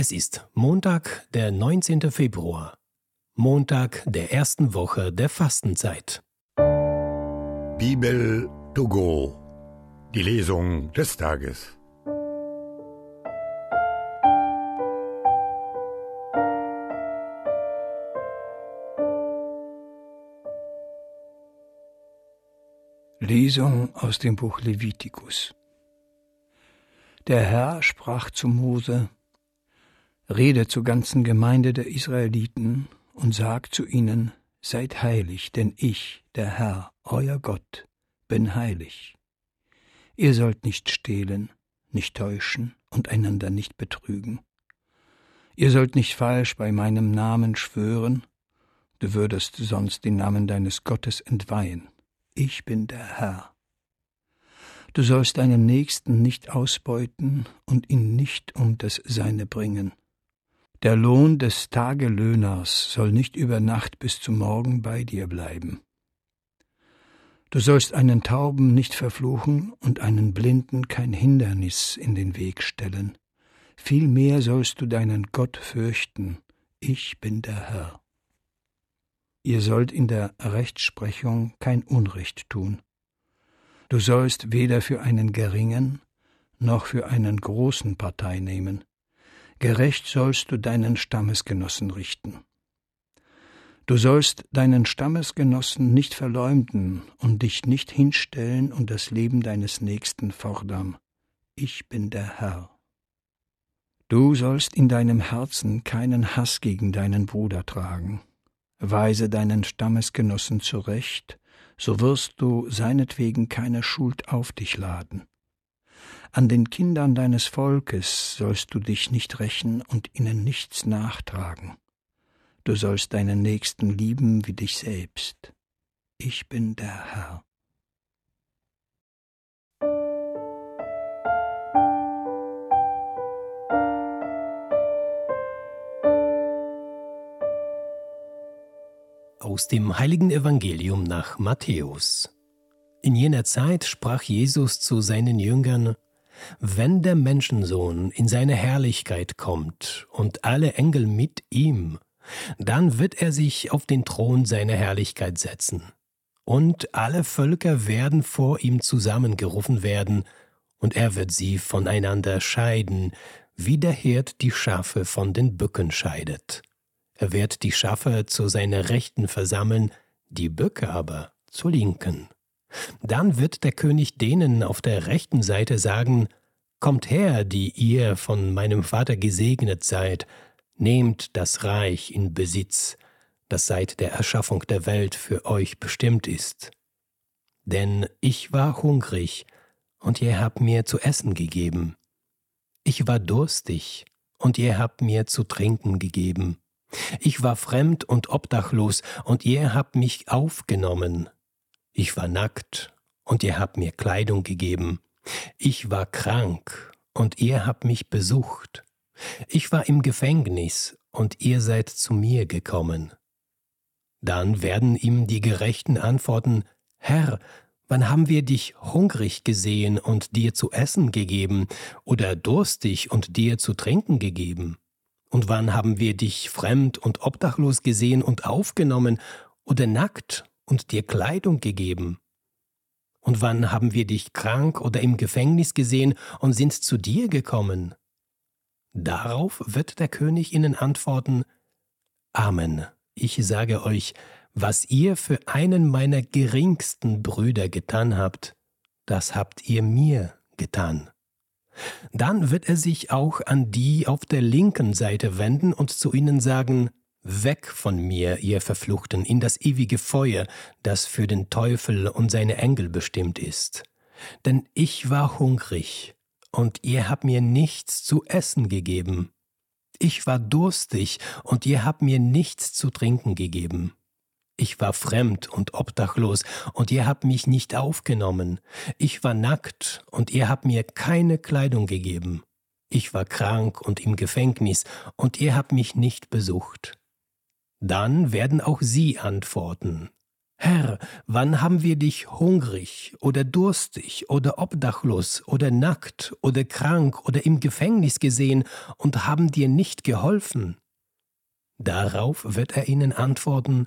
Es ist Montag, der 19. Februar, Montag der ersten Woche der Fastenzeit. Bibel to go, die Lesung des Tages. Lesung aus dem Buch Levitikus. Der Herr sprach zu Mose, Rede zur ganzen Gemeinde der Israeliten und sag zu ihnen, Seid heilig, denn ich, der Herr, euer Gott, bin heilig. Ihr sollt nicht stehlen, nicht täuschen und einander nicht betrügen. Ihr sollt nicht falsch bei meinem Namen schwören, du würdest sonst den Namen deines Gottes entweihen. Ich bin der Herr. Du sollst deinen Nächsten nicht ausbeuten und ihn nicht um das Seine bringen. Der Lohn des Tagelöhners soll nicht über Nacht bis zum Morgen bei dir bleiben. Du sollst einen Tauben nicht verfluchen und einen Blinden kein Hindernis in den Weg stellen. Vielmehr sollst du deinen Gott fürchten. Ich bin der Herr. Ihr sollt in der Rechtsprechung kein Unrecht tun. Du sollst weder für einen geringen noch für einen großen Partei nehmen. Gerecht sollst du deinen Stammesgenossen richten. Du sollst deinen Stammesgenossen nicht verleumden und dich nicht hinstellen und das Leben deines Nächsten fordern. Ich bin der Herr. Du sollst in deinem Herzen keinen Hass gegen deinen Bruder tragen. Weise deinen Stammesgenossen zurecht, so wirst du seinetwegen keine Schuld auf dich laden. An den Kindern deines Volkes sollst du dich nicht rächen und ihnen nichts nachtragen. Du sollst deinen Nächsten lieben wie dich selbst. Ich bin der Herr. Aus dem heiligen Evangelium nach Matthäus. In jener Zeit sprach Jesus zu seinen Jüngern, Wenn der Menschensohn in seine Herrlichkeit kommt und alle Engel mit ihm, dann wird er sich auf den Thron seiner Herrlichkeit setzen, und alle Völker werden vor ihm zusammengerufen werden, und er wird sie voneinander scheiden, wie der Herd die Schafe von den Bücken scheidet. Er wird die Schafe zu seiner Rechten versammeln, die Böcke aber zur Linken. Dann wird der König denen auf der rechten Seite sagen, Kommt her, die ihr von meinem Vater gesegnet seid, nehmt das Reich in Besitz, das seit der Erschaffung der Welt für euch bestimmt ist. Denn ich war hungrig, und ihr habt mir zu essen gegeben. Ich war durstig, und ihr habt mir zu trinken gegeben. Ich war fremd und obdachlos, und ihr habt mich aufgenommen. Ich war nackt, und ihr habt mir Kleidung gegeben. Ich war krank, und ihr habt mich besucht. Ich war im Gefängnis, und ihr seid zu mir gekommen. Dann werden ihm die Gerechten antworten, Herr, wann haben wir dich hungrig gesehen und dir zu essen gegeben, oder durstig und dir zu trinken gegeben? Und wann haben wir dich fremd und obdachlos gesehen und aufgenommen oder nackt und dir Kleidung gegeben? Und wann haben wir dich krank oder im Gefängnis gesehen und sind zu dir gekommen? Darauf wird der König ihnen antworten, Amen, ich sage euch, was ihr für einen meiner geringsten Brüder getan habt, das habt ihr mir getan. Dann wird er sich auch an die auf der linken Seite wenden und zu ihnen sagen, Weg von mir, ihr Verfluchten, in das ewige Feuer, das für den Teufel und seine Engel bestimmt ist. Denn ich war hungrig, und ihr habt mir nichts zu essen gegeben. Ich war durstig, und ihr habt mir nichts zu trinken gegeben. Ich war fremd und obdachlos, und ihr habt mich nicht aufgenommen. Ich war nackt, und ihr habt mir keine Kleidung gegeben. Ich war krank und im Gefängnis, und ihr habt mich nicht besucht. Dann werden auch sie antworten. Herr, wann haben wir dich hungrig oder durstig oder obdachlos oder nackt oder krank oder im Gefängnis gesehen und haben dir nicht geholfen? Darauf wird er ihnen antworten,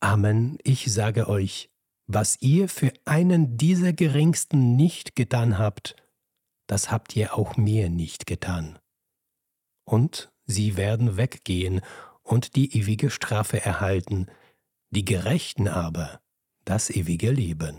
Amen, ich sage euch, was ihr für einen dieser Geringsten nicht getan habt, das habt ihr auch mir nicht getan. Und sie werden weggehen und die ewige Strafe erhalten, die Gerechten aber das ewige Leben.